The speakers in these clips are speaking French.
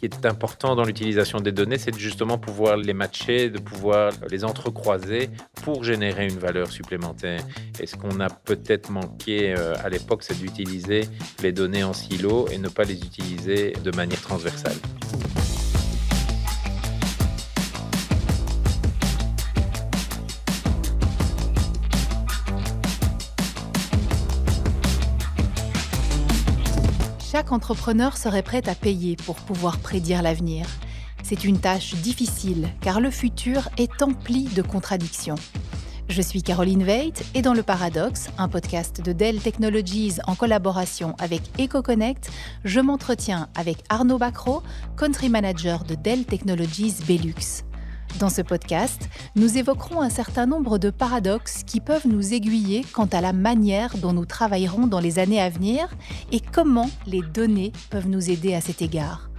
qui est important dans l'utilisation des données, c'est justement pouvoir les matcher, de pouvoir les entrecroiser pour générer une valeur supplémentaire. Et ce qu'on a peut-être manqué euh, à l'époque, c'est d'utiliser les données en silo et ne pas les utiliser de manière transversale. Chaque entrepreneur serait prêt à payer pour pouvoir prédire l'avenir. C'est une tâche difficile car le futur est empli de contradictions. Je suis Caroline Veit et dans Le Paradoxe, un podcast de Dell Technologies en collaboration avec EcoConnect, je m'entretiens avec Arnaud Bacro, country manager de Dell Technologies Belux. Dans ce podcast, nous évoquerons un certain nombre de paradoxes qui peuvent nous aiguiller quant à la manière dont nous travaillerons dans les années à venir et comment les données peuvent nous aider à cet égard.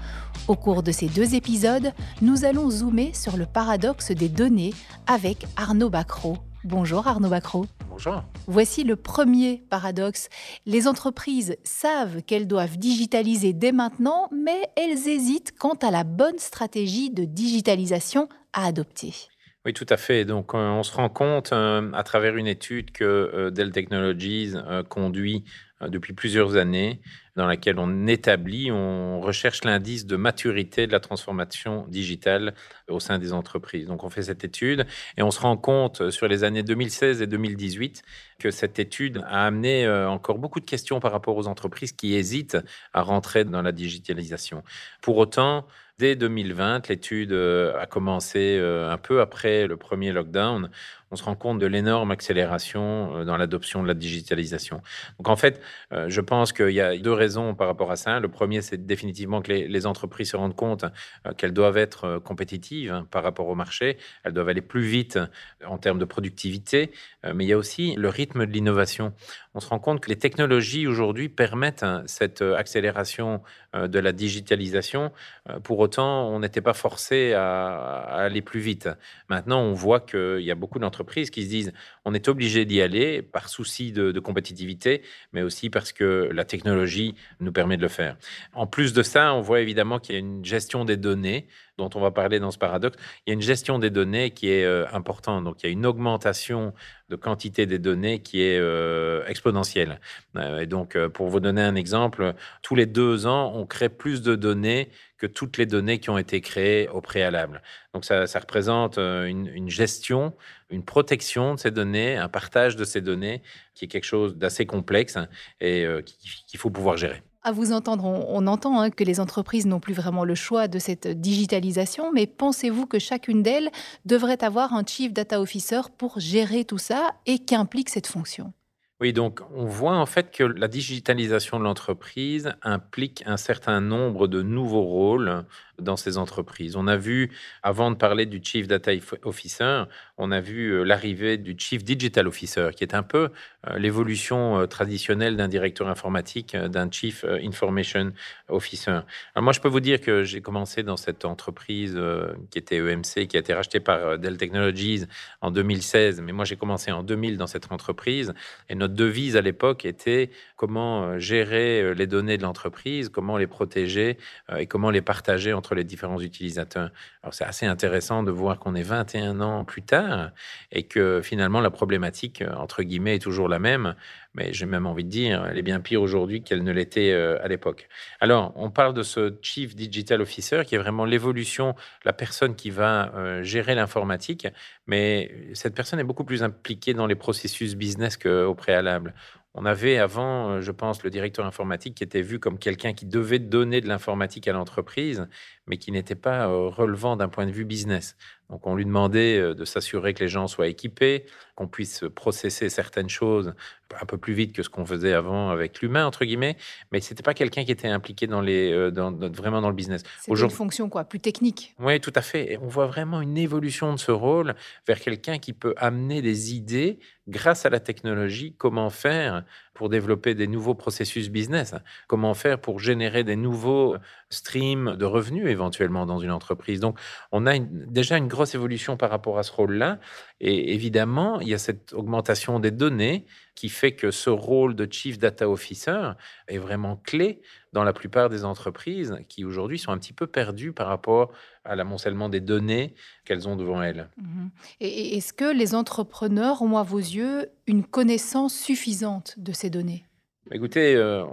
Au cours de ces deux épisodes, nous allons zoomer sur le paradoxe des données avec Arnaud Bacro. Bonjour Arnaud Bacro. Bonjour. Voici le premier paradoxe. Les entreprises savent qu'elles doivent digitaliser dès maintenant, mais elles hésitent quant à la bonne stratégie de digitalisation à adopter. Oui, tout à fait. Donc, euh, on se rend compte euh, à travers une étude que euh, Dell Technologies conduit depuis plusieurs années dans laquelle on établit, on recherche l'indice de maturité de la transformation digitale au sein des entreprises. Donc on fait cette étude et on se rend compte sur les années 2016 et 2018 que cette étude a amené encore beaucoup de questions par rapport aux entreprises qui hésitent à rentrer dans la digitalisation. Pour autant, dès 2020, l'étude euh, a commencé euh, un peu après le premier lockdown on se rend compte de l'énorme accélération dans l'adoption de la digitalisation. Donc en fait, je pense qu'il y a deux raisons par rapport à ça. Le premier, c'est définitivement que les, entreprises se rendent compte euh, qu'elles doivent être euh, compétitives hein, par rapport au marché. Elles doivent aller plus vite euh, en termes de productivité. mais il y a aussi le rythme de l'innovation. On se rend compte que les technologies aujourd'hui permettent hein, cette accélération de la digitalisation. Pour autant, on n'était pas forcé à, aller plus vite. Maintenant, on voit qu'il y a beaucoup d'entreprises qui se disent on est obligé d'y aller par souci de, compétitivité, mais aussi parce que la technologie nous permet de le faire. En plus de ça, on voit évidemment qu'il y a une gestion des données dont on va parler dans ce paradoxe. Il y a une gestion des données qui est euh, importante. Donc, il y a une augmentation de quantité des données qui est euh, exponentielle. Euh, et donc, pour vous donner un exemple, tous les deux ans, on crée plus de données que toutes les données qui ont été créées au préalable. Donc, ça, représente une, gestion, une protection de ces données, un partage de ces données qui est quelque chose d'assez complexe et qu'il faut pouvoir gérer. À vous entendre, on, entend hein, que les entreprises n'ont plus vraiment le choix de cette digitalisation, mais pensez-vous que chacune d'elles devrait avoir un Chief Data Officer pour gérer tout ça et qu'implique cette fonction? Oui, donc on voit en fait que la digitalisation de l'entreprise implique un certain nombre de nouveaux rôles dans ces entreprises. On a vu, avant de parler du Chief Data Officer, on a vu euh, l'arrivée du Chief Digital Officer, qui est un peu euh, l'évolution euh, traditionnelle d'un directeur informatique, d'un Chief Information Officer. Alors moi, je peux vous dire que j'ai commencé dans cette entreprise qui était EMC, qui a été rachetée par Dell Technologies en 2016, mais moi j'ai commencé en 2000 dans cette entreprise, et notre devise à l'époque était comment gérer les données de l'entreprise, comment les protéger et comment les partager entre les différents utilisateurs. Alors c'est assez intéressant de voir qu'on est 21 ans plus tard et que finalement la problématique, euh, entre guillemets, est toujours la même, mais j'ai même envie de dire, elle est bien pire aujourd'hui qu'elle ne l'était euh, à l'époque. Alors, on parle de ce Chief Digital Officer qui est vraiment l'évolution, la personne qui va euh, gérer l'informatique, mais cette personne est beaucoup plus impliquée dans les processus business qu'au préalable. On avait avant, je pense, le directeur informatique qui était vu comme quelqu'un qui devait donner de l'informatique à l'entreprise, mais qui n'était pas euh, relevant d'un point de vue business. Donc on lui demandait euh, de s'assurer que les gens soient équipés, qu'on puisse processer certaines choses un peu plus vite que ce qu'on faisait avant avec l'humain entre guillemets, mais c'était pas quelqu'un qui était impliqué dans les euh, dans, vraiment dans le business. C'est une fonction quoi, plus technique. Oui, tout à fait. Et on voit vraiment une évolution de ce rôle vers quelqu'un qui peut amener des idées grâce à la technologie, comment faire pour développer des nouveaux processus business, comment faire pour générer des nouveaux streams de revenus éventuellement dans une entreprise? Donc, on a déjà une grosse évolution par rapport à ce rôle-là. Et évidemment, il y a cette augmentation des données qui fait que ce rôle de Chief Data Officer est vraiment clé dans la plupart des entreprises qui aujourd'hui sont un petit peu perdues par rapport à l'amoncellement des données qu'elles ont devant elles. Mmh et est-ce que les entrepreneurs ont, à vos yeux, une connaissance suffisante de ces données? Écoutez, euh,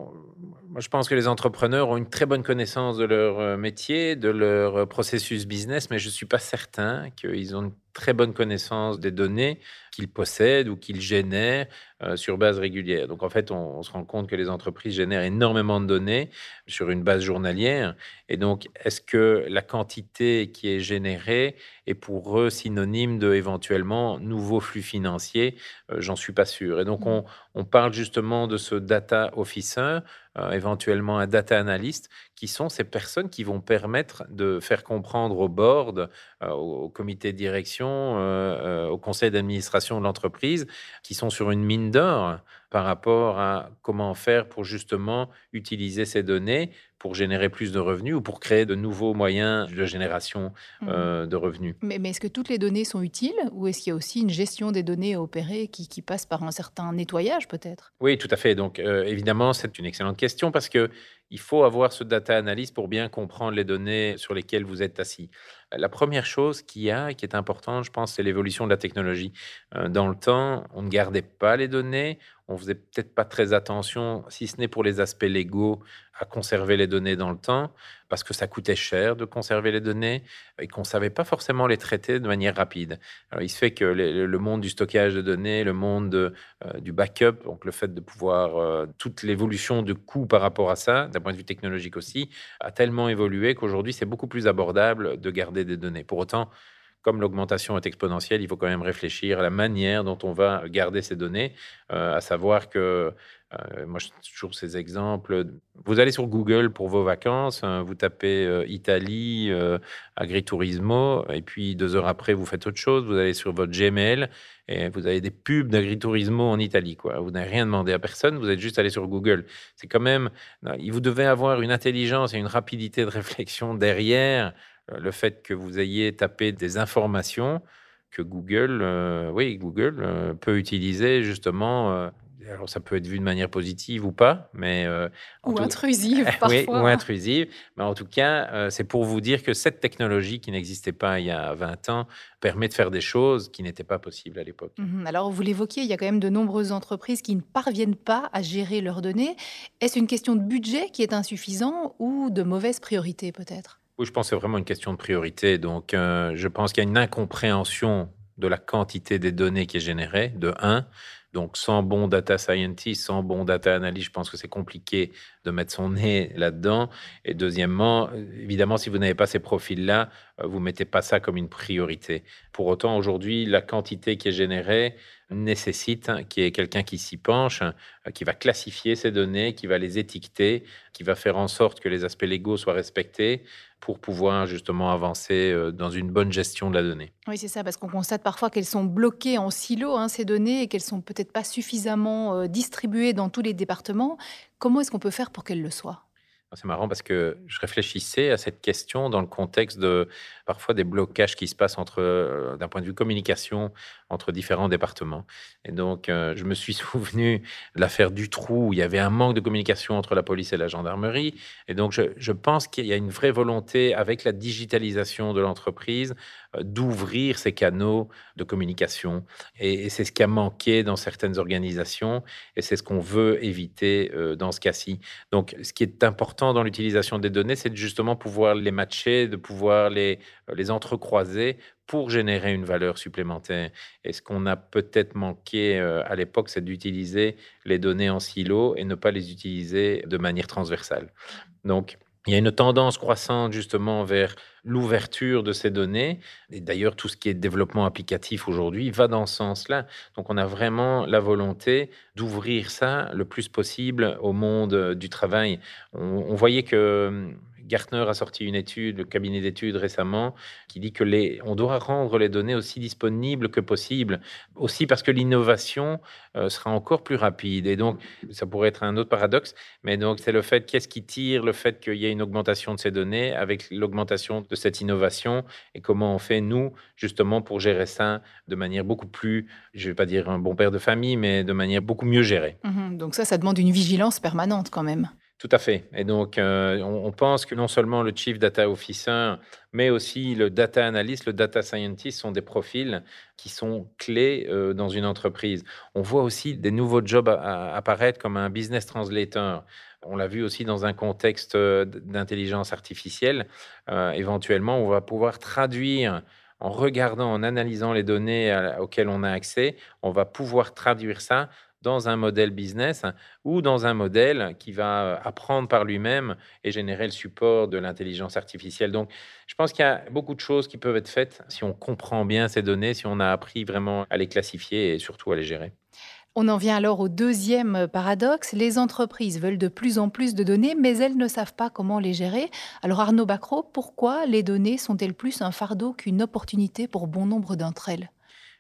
moi je pense que les entrepreneurs ont une très bonne connaissance de leur euh, métier, de leur euh, processus business, mais je ne suis pas certain qu'ils ont une très bonne connaissance des données qu'ils possèdent ou qu'ils génèrent euh, sur base régulière. Donc en fait, on, se rend compte que les entreprises génèrent énormément de données sur une base journalière. Et donc, est-ce que la quantité qui est générée est pour eux synonyme de éventuellement nouveaux flux financiers? Euh, J'en suis pas sûr. Et donc, mmh. on, on, parle justement de ce data officer, euh, éventuellement un data analyst, qui sont ces personnes qui vont permettre de faire comprendre au board, au comité de direction, au conseil d'administration de l'entreprise, qui sont sur une mine d'or par rapport à comment faire pour justement utiliser ces données pour générer plus de revenus ou pour créer de nouveaux moyens de génération mmh. euh, de revenus. Mais, est-ce que toutes les données sont utiles ou est-ce qu'il y a aussi une gestion des données à opérer qui, passe par un certain nettoyage peut-être? Oui, tout à fait. Donc euh, évidemment, c'est une excellente question parce que il faut avoir ce data analyst pour bien comprendre les données sur lesquelles vous êtes assis. La première chose qu'il y a, qui est importante, je pense, c'est l'évolution de la technologie. Euh, dans le temps, on ne gardait pas les données, on faisait peut-être pas très attention, si ce n'est pour les aspects légaux, à conserver les données dans le temps, parce que ça coûtait cher de conserver les données et qu'on ne savait pas forcément les traiter de manière rapide. Alors, il se fait que le monde du stockage de données, le monde euh, du backup, donc le fait de pouvoir, euh, toute l'évolution de coûts par rapport à ça, d'un point de vue technologique aussi, a tellement évolué qu'aujourd'hui, c'est beaucoup plus abordable de garder des données. Pour autant, comme l'augmentation est exponentielle, il faut quand même réfléchir à la manière dont on va garder ces données, euh, à savoir que, euh, moi je toujours ces exemples, vous allez sur Google pour vos vacances, hein, vous tapez euh, Italie, agriturismo, et puis deux heures après, vous faites autre chose, vous allez sur votre Gmail, et vous avez des pubs d'agriturismo en Italie. Quoi. Vous n'avez rien demandé à personne, vous êtes juste allé sur Google. C'est quand même, vous devez avoir une intelligence et une rapidité de réflexion derrière euh, le fait que vous ayez tapé des informations que Google, euh, oui, Google euh, peut utiliser justement. Alors ça peut être vu de manière positive ou pas, mais ou intrusive parfois. oui, ou intrusive. Mais en tout cas, c'est pour vous dire que cette technologie qui n'existait pas il y a 20 ans permet de faire des choses qui n'étaient pas possibles à l'époque. Mmh alors vous l'évoquiez, il y a quand même de nombreuses entreprises qui ne parviennent pas à gérer leurs données. Est-ce une question de budget qui est insuffisant ou de mauvaise priorité peut-être? Oui, je pense que c'est vraiment une question de priorité. Donc, euh, je pense qu'il y a une incompréhension de la quantité des données qui est générée, de 1. Donc, sans bon data scientist, sans bon data analyst, je pense que c'est compliqué de mettre son nez là-dedans. Et deuxièmement, évidemment, si vous n'avez pas ces profils-là, euh, vous ne mettez pas ça comme une priorité. Pour autant, aujourd'hui, la quantité qui est générée nécessite qu'il y ait quelqu'un qui s'y penche, euh, qui va classifier ces données, qui va les étiqueter, qui va faire en sorte que les aspects légaux soient respectés pour pouvoir justement avancer euh, dans une bonne gestion de la donnée. Oui, c'est ça, parce qu'on constate parfois qu'elles sont bloquées en silos, hein, ces données, et qu'elles sont peut-être pas suffisamment distribuées dans tous les départements. Comment est-ce qu'on peut faire pour qu'elles le soient c'est marrant parce que je réfléchissais à cette question dans le contexte de parfois des blocages qui se passent entre, euh, d'un point de vue communication, entre différents départements. Et donc, euh, je me suis souvenu de l'affaire du trou où il y avait un manque de communication entre la police et la gendarmerie. Et donc, je, pense qu'il y a une vraie volonté avec la digitalisation de l'entreprise d'ouvrir ces canaux de communication. Et, c'est ce qui a manqué dans certaines organisations et c'est ce qu'on veut éviter dans ce cas-ci. Donc, ce qui est important dans l'utilisation des données, c'est justement pouvoir les matcher, de pouvoir les euh, les entrecroiser pour générer une valeur supplémentaire. Et ce qu'on a peut-être manqué euh, à l'époque, c'est d'utiliser les données en silo et ne pas les utiliser de manière transversale. Donc, il y a une tendance croissante justement vers l'ouverture de ces données. Et d'ailleurs, tout ce qui est développement applicatif aujourd'hui va dans ce sens-là. Donc, on a vraiment la volonté d'ouvrir ça le plus possible au monde du travail. On, on voyait que Gartner a sorti une étude, le cabinet d'études récemment, qui dit que les, on doit rendre les données aussi disponibles que possible, aussi parce que l'innovation euh, sera encore plus rapide. Et donc, ça pourrait être un autre paradoxe, mais donc c'est le fait qu'est-ce qui tire le fait qu'il y ait une augmentation de ces données avec l'augmentation de cette innovation et comment on fait nous justement pour gérer ça de manière beaucoup plus, je ne vais pas dire un bon père de famille, mais de manière beaucoup mieux gérée. Mmh donc ça, ça demande une vigilance permanente quand même. Tout à fait. Et donc, euh, on, pense que non seulement le Chief Data Officer, mais aussi le Data Analyst, le Data Scientist sont des profils qui sont clés euh, dans une entreprise. On voit aussi des nouveaux jobs apparaître comme un Business Translator. On l'a vu aussi dans un contexte euh, d'intelligence artificielle. éventuellement, on va pouvoir traduire en regardant, en analysant les données auxquelles on a accès, on va pouvoir traduire ça dans un modèle business ou dans un modèle qui va euh, apprendre par lui-même et générer le support de l'intelligence artificielle. Donc, je pense qu'il y a beaucoup de choses qui peuvent être faites si on comprend bien ces données, si on a appris vraiment à les classifier et surtout à les gérer. On en vient alors au deuxième paradoxe. Les entreprises veulent de plus en plus de données, mais elles ne savent pas comment les gérer. Alors Arnaud Bacro, pourquoi les données sont-elles plus un fardeau qu'une opportunité pour bon nombre d'entre elles?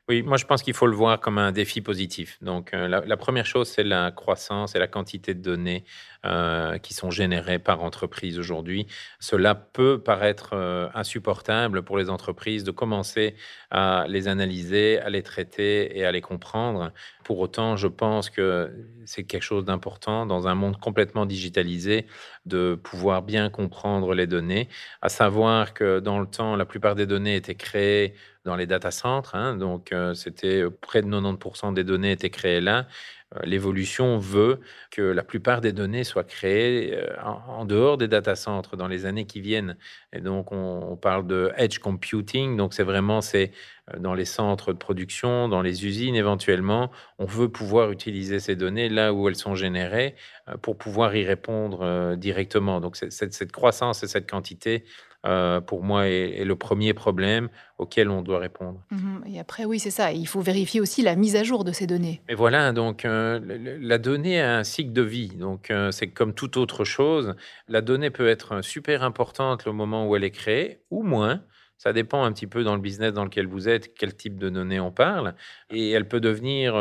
Oui, moi je pense qu'il faut le voir comme un défi positif. Donc euh, la, première chose, c'est la croissance et la quantité de données euh, qui sont générées par entreprise aujourd'hui. Cela peut paraître euh, insupportable pour les entreprises de commencer à les analyser, à les traiter et à les comprendre. Pour autant, je pense que c'est quelque chose d'important dans un monde complètement digitalisé de pouvoir bien comprendre les données, à savoir que dans le temps, la plupart des données étaient créées dans les data centers. Hein, donc, euh, c'était euh, près de 90% des données étaient créées là. Euh, l'évolution veut que la plupart des données soient créées en, dehors des data centers dans les années qui viennent. Et donc, on, parle de edge computing. Donc, c'est vraiment c'est dans les centres de production, dans les usines éventuellement. On veut pouvoir utiliser ces données là où elles sont générées pour pouvoir y répondre directement. Donc, cette croissance et cette quantité euh, pour moi, est, le premier problème auquel on doit répondre. Mhm. Et après, oui, c'est ça. Il faut vérifier aussi la mise à jour de ces données. Et voilà, donc euh, la donnée a un cycle de vie. Donc, euh, c'est comme toute autre chose. La donnée peut être super importante au moment où elle est créée, ou moins. Ça dépend un petit peu dans le business dans lequel vous êtes, quel type de données on parle. Et elle peut devenir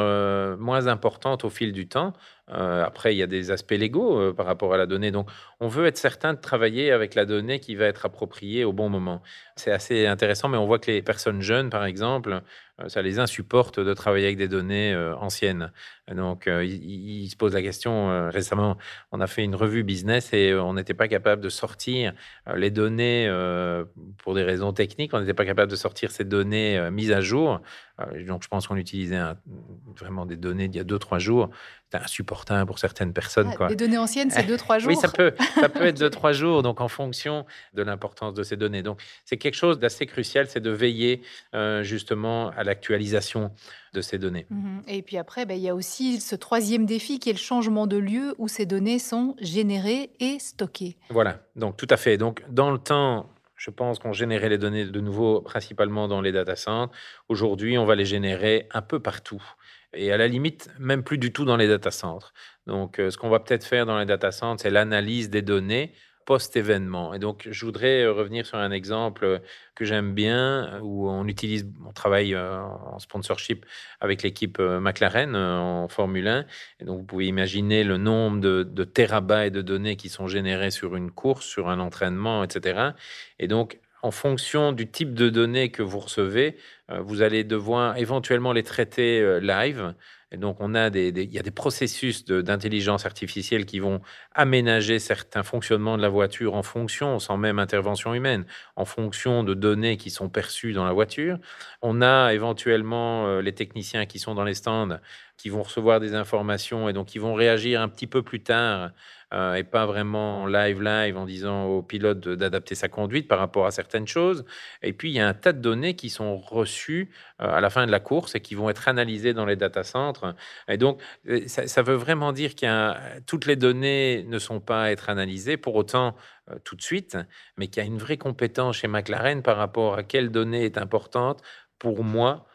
moins importante au fil du temps. Euh, après, il y a des aspects légaux euh, par rapport à la donnée. Donc, on veut être certain de travailler avec la donnée qui va être appropriée au bon moment. C'est assez intéressant, mais on voit que les personnes jeunes, par exemple, euh, ça les insupporte de travailler avec des données anciennes. Donc, ils, se posent la question. récemment, on a fait une revue business et on n'était pas capable de sortir les données pour des raisons techniques. On n'était pas capable de sortir ces données mises à jour. Donc, je pense qu'on utilisait vraiment des données d'il y a deux, trois jours c'est insupportable pour certaines personnes. Ah, les données anciennes, c'est deux, trois jours. oui, ça peut, ça peut être deux, trois jours, donc en fonction de l'importance de ces données. Donc, c'est quelque chose d'assez crucial, c'est de veiller euh, justement à l'actualisation de ces données. Mhm. Et puis après, ben, il y a aussi ce troisième défi qui est le changement de lieu où ces données sont générées et stockées. Voilà, donc tout à fait. Donc, dans le temps, je pense qu'on générait les données de nouveau principalement dans les data centers. Aujourd'hui, on va les générer un peu partout et à la limite, même plus du tout dans les data centers. Donc, euh, ce qu'on va peut-être faire dans les data centers, c'est l'analyse des données post-événement. Et donc, je voudrais euh, revenir sur un exemple que j'aime bien, où on utilise, on travaille euh, en sponsorship avec l'équipe McLaren en Formule 1. Et donc, vous pouvez imaginer le nombre de, de terabytes de données qui sont générées sur une course, sur un entraînement, etc. Et donc, en fonction du type de données que vous recevez, euh, vous allez devoir éventuellement les traiter euh, live. Donc, on a des, il y a des processus d'intelligence artificielle qui vont aménager certains fonctionnements de la voiture en fonction, sans même intervention humaine, en fonction de données qui sont perçues dans la voiture. On a éventuellement euh, les techniciens qui sont dans les stands qui vont recevoir des informations et donc qui vont réagir un petit peu plus tard euh, et pas vraiment live live en disant au pilote d'adapter sa conduite par rapport à certaines choses. Et puis il y a un tas de données qui sont reçues euh, à la fin de la course et qui vont être analysées dans les data centers. Et donc euh, ça, veut vraiment dire que toutes les données ne sont pas à être analysées pour autant tout de suite, mais qu'il y a une vraie compétence chez McLaren par rapport à quelle donnée est importante pour moi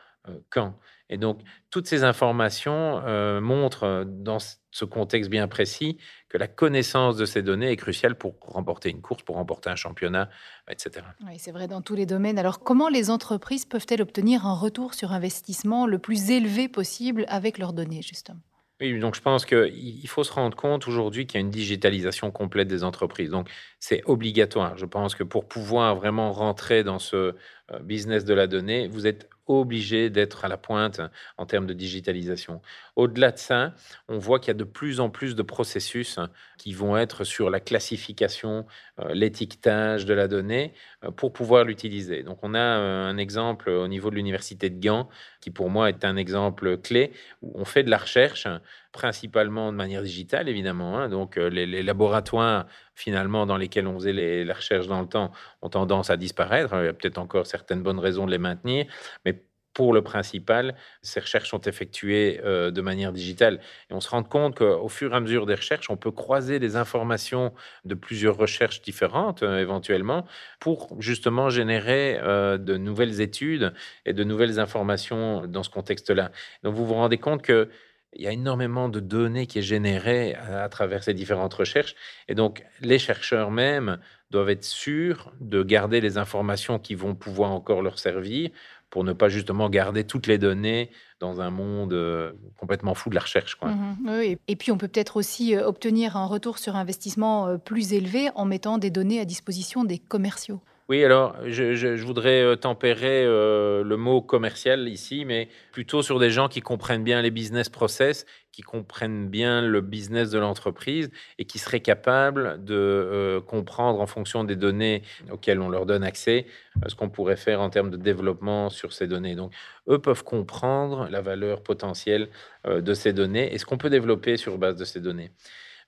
quand. Et donc, toutes ces informations euh, montrent, euh, dans ce contexte bien précis, que la connaissance de ces données est cruciale pour remporter une course, pour remporter un championnat, etc. Oui, c'est vrai dans tous les domaines. Alors, comment les entreprises peuvent-elles obtenir un retour sur investissement le plus élevé possible avec leurs données, justement? Oui, donc je pense qu'il faut se rendre compte aujourd'hui qu'il y a une digitalisation complète des entreprises. Donc c'est obligatoire. Je pense que pour pouvoir vraiment rentrer dans ce euh, business de la donnée, vous êtes obligé d'être à la pointe en termes de digitalisation. Au-delà de ça, on voit qu'il y a de plus en plus de processus qui vont être sur la classification, euh, l'étiquetage de la donnée euh, pour pouvoir l'utiliser. Donc on a euh, un exemple au niveau de l'université de Gand qui pour moi est un exemple clé où on fait de la recherche principalement de manière digitale évidemment. Hein. Donc les, laboratoires finalement dans lesquels on faisait les, la recherche dans le temps ont tendance à disparaître. Il y a peut-être encore certaines bonnes raisons de les maintenir, mais pour le principal, ces recherches sont effectuées euh, de manière digitale. Et on se rend compte qu'au fur et à mesure des recherches, on peut croiser les informations de plusieurs recherches différentes, euh, éventuellement, pour justement générer euh, de nouvelles études et de nouvelles informations dans ce contexte-là. Donc vous vous rendez compte que il y a énormément de données qui est générées à, à travers ces différentes recherches. Et donc, les chercheurs même doivent être sûrs de garder les informations qui vont pouvoir encore leur servir pour ne pas justement garder toutes les données dans un monde euh, complètement fou de la recherche. Quoi. Mmh et puis on peut peut-être aussi euh, obtenir un retour sur investissement euh, plus élevé en mettant des données à disposition des commerciaux. Oui, alors je, voudrais euh, tempérer euh, le mot commercial ici, mais plutôt sur des gens qui comprennent bien les business process, qui comprennent bien le business de l'entreprise et qui seraient capables de euh, comprendre en fonction des données auxquelles on leur donne accès ce qu'on pourrait faire en termes de développement sur ces données. Donc, eux peuvent comprendre la valeur potentielle de ces données et ce qu'on peut développer sur base de ces données.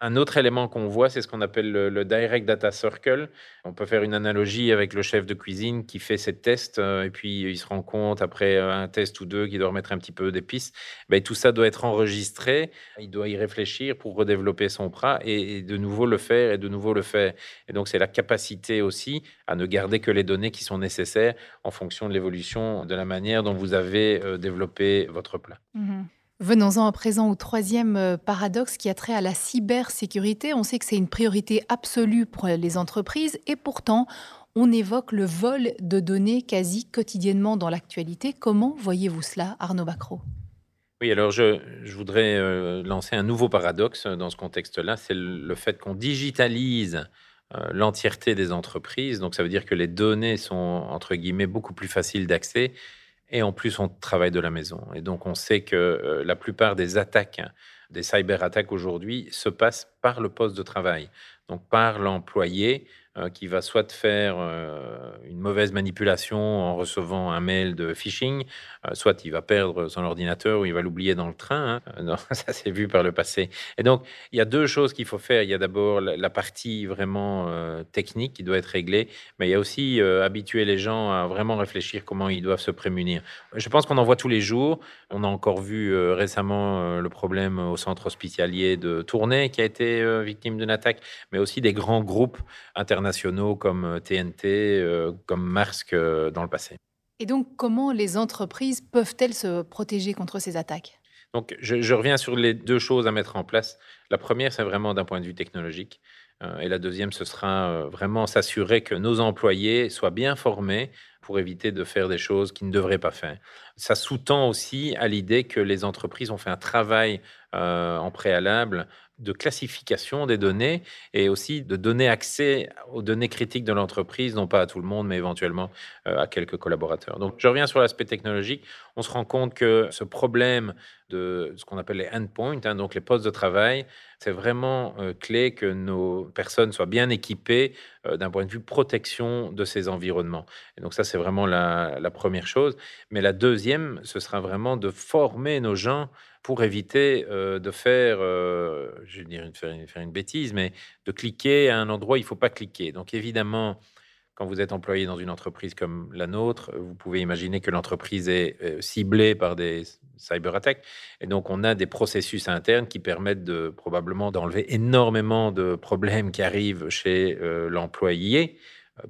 Un autre élément qu'on voit, c'est ce qu'on appelle le, Direct Data Circle. On peut faire une analogie avec le chef de cuisine qui fait ses tests euh, et puis il se rend compte après euh, un test ou deux qu'il doit remettre un petit peu d'épices. Ben, tout ça doit être enregistré. Il doit y réfléchir pour redévelopper son plat et, de nouveau le faire et de nouveau le faire. Et donc c'est la capacité aussi à ne garder que les données qui sont nécessaires en fonction de l'évolution de la manière dont vous avez euh, développé votre plat. Mmh Venons-en à présent au troisième euh, paradoxe qui a trait à la cybersécurité. On sait que c'est une priorité absolue pour les entreprises et pourtant, on évoque le vol de données quasi quotidiennement dans l'actualité. Comment voyez-vous cela, Arnaud Bacro oui, alors je, voudrais euh, lancer un nouveau paradoxe dans ce contexte-là, c'est le fait qu'on digitalise euh, l'entièreté des entreprises. Donc ça veut dire que les données sont, entre guillemets, beaucoup plus faciles d'accès et en plus, on travaille de la maison. Et donc, on sait que euh, la plupart des attaques, des cyberattaques aujourd'hui, se passent par le poste de travail, donc par l'employé euh, qui va soit faire euh, une mauvaise manipulation en recevant un mail de phishing, euh, soit il va perdre son ordinateur ou il va l'oublier dans le train. Hein. ça s'est vu par le passé. Et donc, il y a deux choses qu'il faut faire. Il y a d'abord la, partie vraiment technique qui doit être réglée, mais il y a aussi habituer les gens à vraiment réfléchir comment ils doivent se prémunir. Je pense qu'on en voit tous les jours. On a encore vu récemment le problème au centre hospitalier de Tournai qui a été victime d'une attaque, mais aussi des grands groupes internationaux nationaux comme TNT, euh, euh, comme Maersk euh, dans le passé. Et donc, comment les entreprises peuvent-elles se protéger contre ces attaques? Donc, je, reviens sur les deux choses à mettre en place. La première, c'est vraiment d'un point de vue technologique. et la deuxième, ce sera vraiment s'assurer que nos employés soient bien formés pour éviter de faire des choses qu'ils ne devraient pas faire. Ça sous-tend aussi à l'idée que les entreprises ont fait un travail en préalable de classification des données et aussi de donner accès aux données critiques de l'entreprise, non pas à tout le monde, mais éventuellement euh, à quelques collaborateurs. Donc, je reviens sur l'aspect technologique. On se rend compte que ce problème de ce qu'on appelle les endpoints, hein, donc les postes de travail, c'est vraiment euh, clé que nos personnes soient bien équipées euh, d'un point de vue protection de ces environnements. Donc ça, c'est vraiment la, la première chose. Mais la deuxième, ce sera vraiment de former nos gens pour éviter euh, de faire, euh, je vais dire, faire, faire, une bêtise, mais de cliquer à un endroit où il ne faut pas cliquer. Donc évidemment, quand vous êtes employé dans une entreprise comme la nôtre, vous pouvez imaginer que l'entreprise est euh, ciblée par des cyberattaques. Et donc, on a des processus internes qui permettent de probablement d'enlever énormément de problèmes qui arrivent chez l'employé.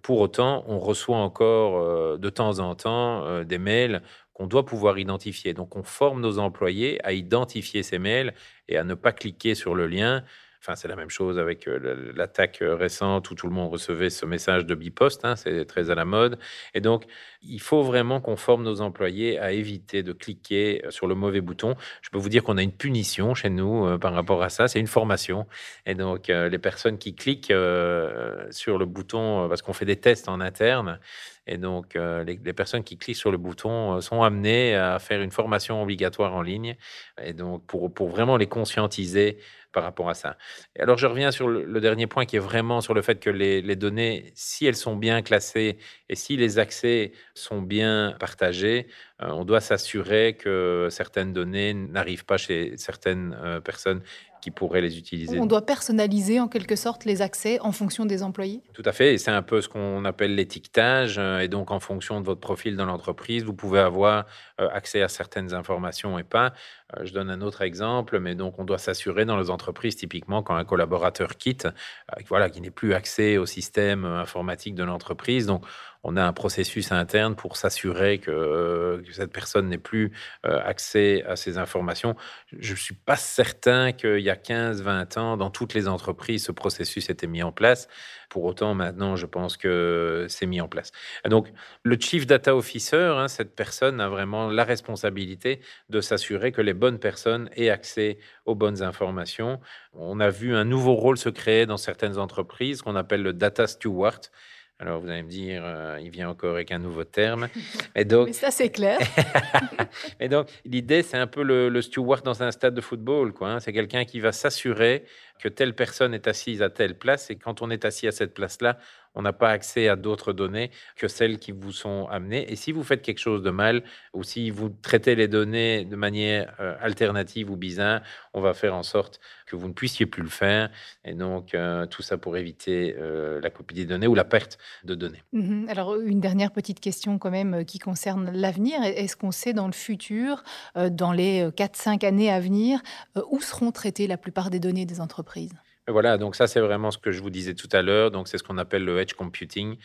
Pour autant, on reçoit encore de temps en temps des mails qu'on doit pouvoir identifier. Donc, on forme nos employés à identifier ces mails et à ne pas cliquer sur le lien C'est la même chose avec euh, l'attaque euh, récente où tout le monde recevait ce message de bipost. Hein, c'est très à la mode. Et donc, il faut vraiment qu'on forme nos employés à éviter de cliquer euh, sur le mauvais bouton. Je peux vous dire qu'on a une punition chez nous par rapport à ça. C'est une formation. Et donc, les personnes qui cliquent sur le bouton, parce qu'on fait des tests en interne, et donc, les, personnes qui cliquent sur le bouton sont amenées à faire une formation obligatoire en ligne. Et donc, pour vraiment les conscientiser par rapport à ça. Et alors, je reviens sur le, dernier point qui est vraiment sur le fait que les, données, si elles sont bien classées et si les accès sont bien partagés, euh, on doit s'assurer que certaines données n'arrivent pas chez certaines euh, personnes qui pourraient les utiliser. On doit personnaliser en quelque sorte les accès en fonction des employés Tout à fait, et c'est un peu ce qu'on appelle l'étiquetage. Euh, et donc, en fonction de votre profil dans l'entreprise, vous pouvez avoir accès à certaines informations et pas. Euh, je donne un autre exemple, mais donc on doit s'assurer dans les entreprises, typiquement quand un collaborateur quitte, voilà, qui n'est plus accès au système informatique de l'entreprise. Donc, on a un processus interne pour s'assurer que, cette personne n'ait plus accès à ces informations. Je ne suis pas certain qu'il y a 15-20 ans, dans toutes les entreprises, ce processus était mis en place. Pour autant, maintenant, je pense que c'est mis en place. donc, le Chief Data Officer, hein, cette personne a vraiment la responsabilité de s'assurer que les bonnes personnes aient accès aux bonnes informations. On a vu un nouveau rôle se créer dans certaines entreprises qu'on appelle le Data Steward. Alors vous allez me dire, euh, il vient encore avec un nouveau terme. Et donc, Mais ça c'est clair. et donc l'idée, c'est un peu le, steward dans un stade de football. quoi. Hein. C'est quelqu'un qui va s'assurer que telle personne est assise à telle place. Et quand on est assis à cette place-là, on n'a pas accès à d'autres données que celles qui vous sont amenées. Et si vous faites quelque chose de mal, ou si vous traitez les données de manière euh, alternative ou bizarre, on va faire en sorte que vous ne puissiez plus le faire. Et donc, euh, tout ça pour éviter euh, la copie des données ou la perte de données. Mhm. Alors, une dernière petite question quand même qui concerne l'avenir. Est-ce qu'on sait dans le futur, dans les 4-5 années à venir, où seront traitées la plupart des données des entreprises voilà, donc ça, c'est vraiment ce que je vous disais tout à l'heure. Donc, c'est ce qu'on appelle le edge computing,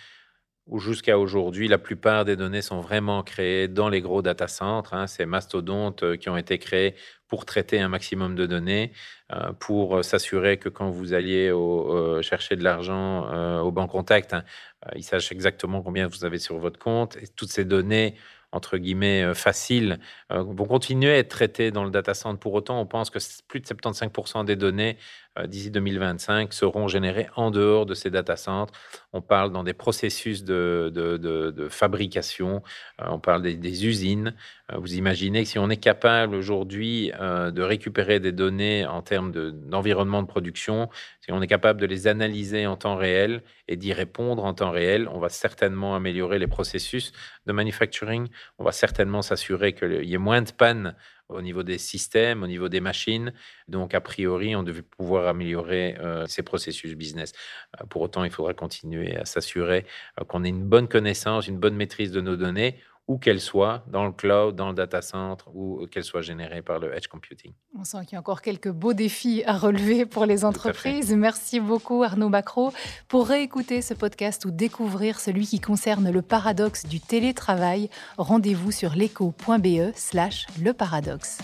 où jusqu'à aujourd'hui, la plupart des données sont vraiment créées dans les gros data centers, hein, ces mastodontes euh, qui ont été créés pour traiter un maximum de données, euh, pour s'assurer que quand vous alliez euh, chercher de l'argent au banc contact, hein, ils sachent exactement combien vous avez sur votre compte. Et toutes ces données entre guillemets, euh, faciles euh, vont continuer à être traitées dans le data center. Pour autant, on pense que plus de 75% des données euh, d'ici 2025 seront générées en dehors de ces data centers. On parle dans des processus de, de, fabrication, on parle des, usines. vous imaginez que si on est capable aujourd'hui de récupérer des données en termes d'environnement de production, si on est capable de les analyser en temps réel et d'y répondre en temps réel, on va certainement améliorer les processus de manufacturing on va certainement s'assurer qu'il y ait moins de pannes au niveau des systèmes, au niveau des machines. Donc, a priori, on devait pouvoir améliorer euh, ces processus business. Euh, pour autant, il faudra continuer à s'assurer euh, qu'on ait une bonne connaissance, une bonne maîtrise de nos données où qu'elle soit, dans le cloud, dans le data center, ou qu'elle soit générée par le edge computing. On sent qu'il y a encore quelques beaux défis à relever pour les entreprises. Merci beaucoup Arnaud Macro. Pour réécouter ce podcast ou découvrir celui qui concerne le paradoxe du télétravail, rendez-vous sur l'écho.be slash le paradoxe.